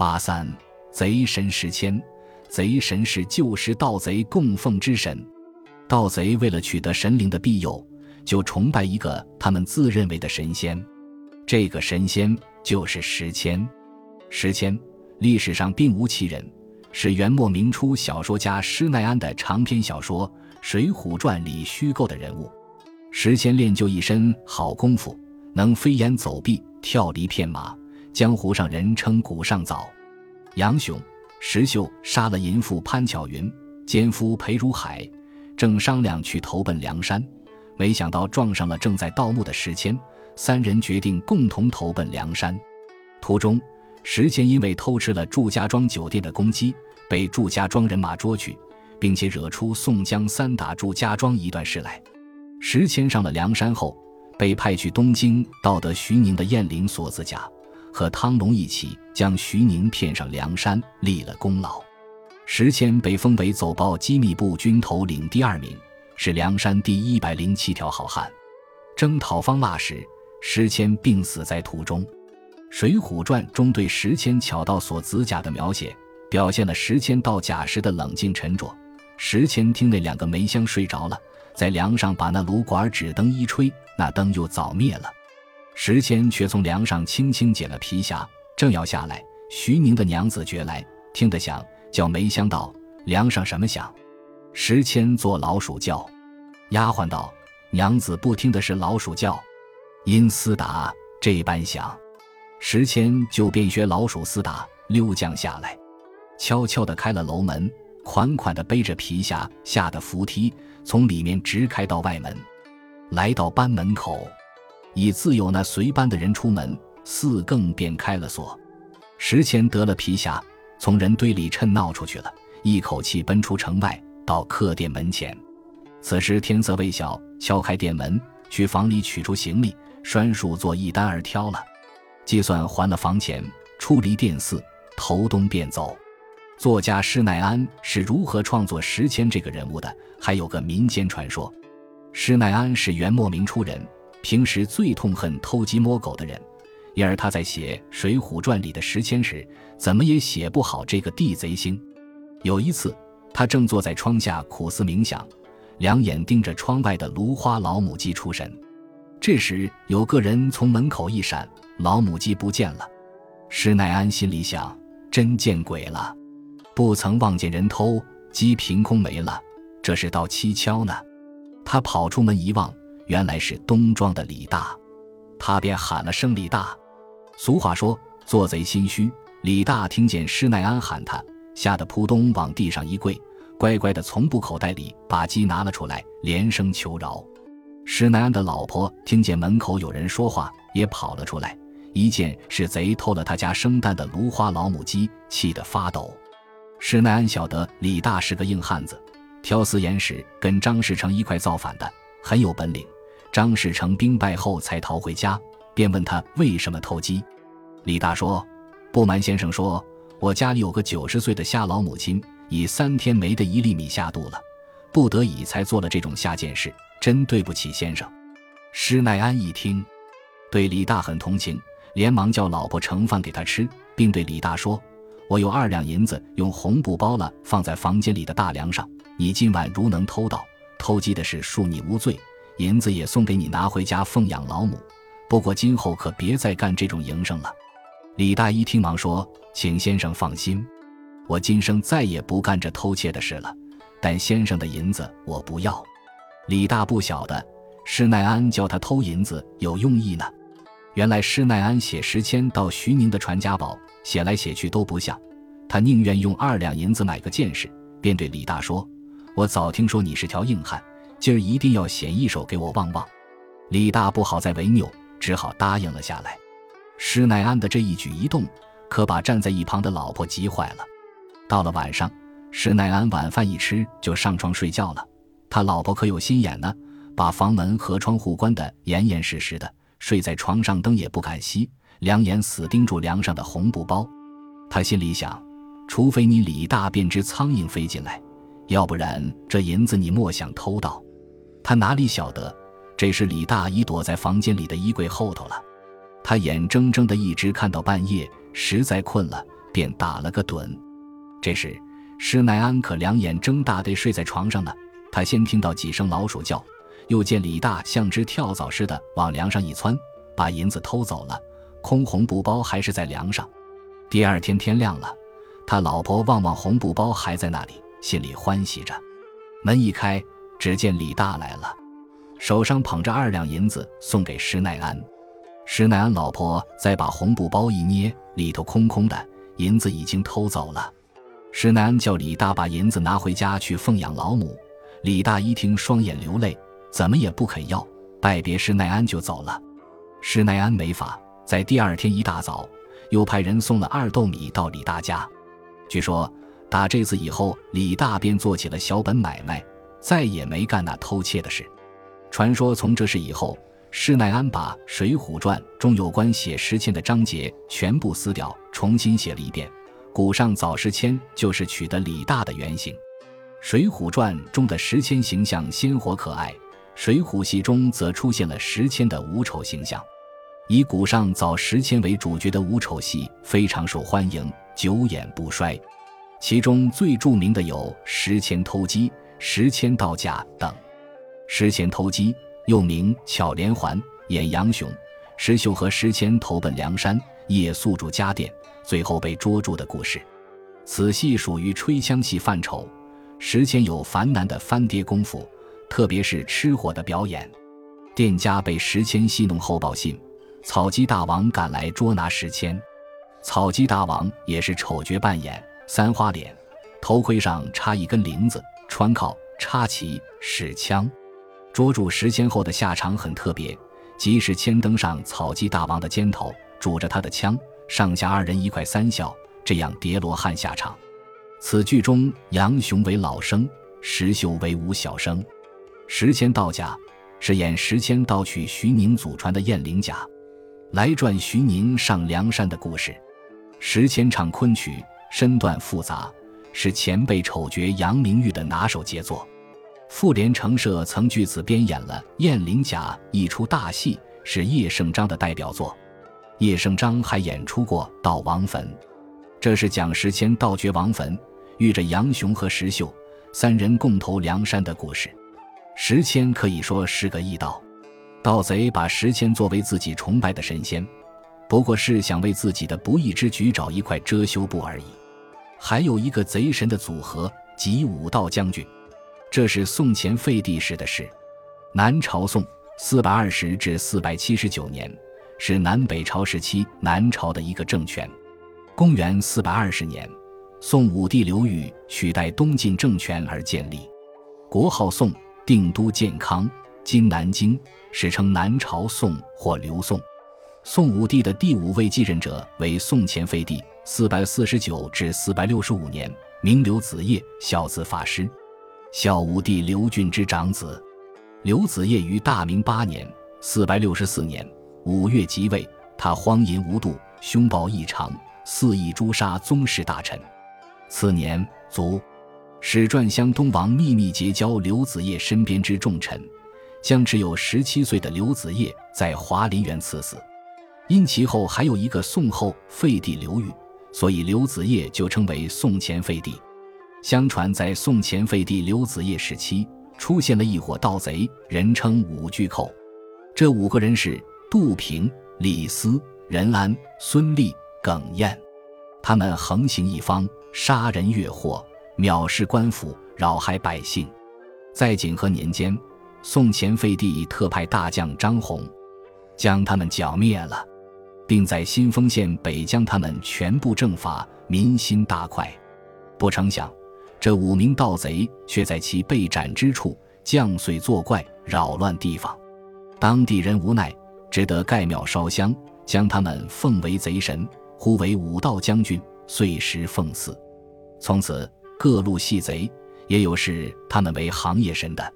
八三，贼神石谦，贼神是旧时盗贼供奉之神。盗贼为了取得神灵的庇佑，就崇拜一个他们自认为的神仙。这个神仙就是石谦。石谦历史上并无其人，是元末明初小说家施耐庵的长篇小说《水浒传》里虚构的人物。石谦练就一身好功夫，能飞檐走壁、跳离片马，江湖上人称“古上早”。杨雄、石秀杀了淫妇潘巧云，奸夫裴如海，正商量去投奔梁山，没想到撞上了正在盗墓的石谦，三人决定共同投奔梁山。途中，石谦因为偷吃了祝家庄酒店的公鸡，被祝家庄人马捉去，并且惹出宋江三打祝家庄一段事来。石谦上了梁山后，被派去东京盗得徐宁的燕翎锁子甲，和汤龙一起将徐宁骗上梁山，立了功劳。石阡被封为走报机密部军头领第二名，是梁山第一百零七条好汉。征讨方腊时，石阡病死在途中。《水浒传》中对石阡巧盗锁子甲的描写，表现了石阡盗甲时的冷静沉着。石阡听那两个梅香睡着了。在梁上把那炉管纸灯一吹，那灯又早灭了。石谦却从梁上轻轻解了皮匣，正要下来，徐宁的娘子觉来，听得响，叫梅香道：“梁上什么响？”石谦做老鼠叫。丫鬟道：“娘子不听的是老鼠叫，因厮打这般响。”石谦就便学老鼠厮打，溜将下来，悄悄的开了楼门。款款的背着皮匣下的扶梯，从里面直开到外门，来到班门口，已自有那随班的人出门，四更便开了锁。石谦得了皮匣，从人堆里趁闹出去了，一口气奔出城外，到客店门前。此时天色未晓，敲开店门，去房里取出行李，拴束做一单儿挑了，计算还了房钱，出离店肆，头东便走。作家施耐庵是如何创作石谦这个人物的？还有个民间传说：施耐庵是元末明初人，平时最痛恨偷鸡摸狗的人，因而他在写《水浒传》里的石谦时，怎么也写不好这个地贼星。有一次，他正坐在窗下苦思冥想，两眼盯着窗外的芦花老母鸡出神。这时，有个人从门口一闪，老母鸡不见了。施耐庵心里想：真见鬼了！不曾望见人偷鸡凭空没了，这是道蹊跷呢。他跑出门一望，原来是东庄的李大，他便喊了声“李大”。俗话说“做贼心虚”，李大听见施耐庵喊他，吓得扑通往地上一跪，乖乖的从布口袋里把鸡拿了出来，连声求饶。施耐庵的老婆听见门口有人说话，也跑了出来，一见是贼偷了他家生蛋的芦花老母鸡，气得发抖。施耐庵晓得李大是个硬汉子，挑四眼使跟张士诚一块造反的，很有本领。张士诚兵败后才逃回家，便问他为什么偷鸡。李大说：“不瞒先生说，我家里有个九十岁的瞎老母亲，已三天没得一粒米下肚了，不得已才做了这种下贱事，真对不起先生。”施耐庵一听，对李大很同情，连忙叫老婆盛饭给他吃，并对李大说。我有二两银子，用红布包了，放在房间里的大梁上。你今晚如能偷到，偷鸡的事恕你无罪，银子也送给你拿回家奉养老母。不过今后可别再干这种营生了。李大一听，忙说：“请先生放心，我今生再也不干这偷窃的事了。但先生的银子我不要。”李大不晓得施耐庵叫他偷银子有用意呢。原来施耐庵写石谦到徐宁的传家宝。写来写去都不像，他宁愿用二两银子买个见识，便对李大说：“我早听说你是条硬汉，今儿一定要显一手给我望望。”李大不好再违拗，只好答应了下来。施耐庵的这一举一动，可把站在一旁的老婆急坏了。到了晚上，施耐庵晚饭一吃就上床睡觉了，他老婆可有心眼呢，把房门和窗户关得严严实实的，睡在床上灯也不敢熄。两眼死盯住梁上的红布包，他心里想：除非你李大变只苍蝇飞进来，要不然这银子你莫想偷到。他哪里晓得，这时李大已躲在房间里的衣柜后头了。他眼睁睁的一直看到半夜，实在困了，便打了个盹。这时，施耐庵可两眼睁大的睡在床上呢。他先听到几声老鼠叫，又见李大像只跳蚤似的往梁上一窜，把银子偷走了，空红布包还是在梁上。第二天天亮了，他老婆望望红布包还在那里，心里欢喜着。门一开，只见李大来了，手上捧着二两银子送给施耐庵。施耐庵老婆再把红布包一捏，里头空空的，银子已经偷走了。施耐庵叫李大把银子拿回家去奉养老母。李大一听，双眼流泪，怎么也不肯要，拜别施耐庵就走了。施耐庵没法，在第二天一大早，又派人送了二斗米到李大家。据说打这次以后，李大便做起了小本买卖，再也没干那偷窃的事。传说从这事以后。施耐庵把《水浒传》中有关写石阡的章节全部撕掉，重新写了一遍。古上早石阡就是取得李大的原型。《水浒传》中的石阡形象鲜活可爱，《水浒戏》中则出现了石阡的无丑形象。以古上早石阡为主角的无丑戏非常受欢迎，久演不衰。其中最著名的有石阡偷鸡、石阡道家等。石阡偷鸡。又名巧连环，演杨雄、石秀和石阡投奔梁山，夜宿住家店，最后被捉住的故事。此戏属于吹腔戏范畴。石阡有繁难的翻碟功夫，特别是吃火的表演。店家被石阡戏弄后报信，草鸡大王赶来捉拿石阡。草鸡大王也是丑角扮演，三花脸，头盔上插一根铃子，穿靠插旗使枪。捉住石阡后的下场很特别，即是牵登上草鸡大王的肩头，拄着他的枪，上下二人一块三笑，这样叠罗汉下场。此剧中杨雄为老生，石秀为五小生。石阡道甲是演石阡盗取徐宁祖传的燕翎甲，来传徐宁上梁山的故事。石阡唱昆曲，身段复杂，是前辈丑角杨明玉的拿手杰作。妇联成社曾据此编演了《燕翎甲》一出大戏，是叶圣章的代表作。叶圣章还演出过《盗王坟》，这是蒋石阡盗掘王坟，遇着杨雄和石秀三人共投梁山的故事。石阡可以说是个异盗，盗贼把石阡作为自己崇拜的神仙，不过是想为自己的不义之举找一块遮羞布而已。还有一个贼神的组合，即武道将军。这是宋前废帝时的事。南朝宋四百二十至四百七十九年，是南北朝时期南朝的一个政权。公元四百二十年，宋武帝刘裕取代东晋政权而建立，国号宋，定都建康（今南京），史称南朝宋或刘宋。宋武帝的第五位继任者为宋前废帝，四百四十九至四百六十五年，名刘子业，孝子法师。孝武帝刘俊之长子，刘子业于大明八年（四百六十四年）五月即位。他荒淫无度，凶暴异常，肆意诛杀宗室大臣。次年卒。史传湘东王秘密结交刘子业身边之重臣，将只有十七岁的刘子业在华林园赐死。因其后还有一个宋后废帝刘裕，所以刘子业就称为宋前废帝。相传，在宋前废帝刘子业时期，出现了一伙盗贼，人称五巨寇。这五个人是杜平、李斯、任安、孙立、耿彦。他们横行一方，杀人越货，藐视官府，扰害百姓。在景和年间，宋前废帝特派大将张宏，将他们剿灭了，并在新丰县北将他们全部正法，民心大快。不成想。这五名盗贼却在其被斩之处降祟作怪，扰乱地方。当地人无奈，只得盖庙烧香，将他们奉为贼神，呼为武道将军，岁时奉祀。从此，各路戏贼也有视他们为行业神的。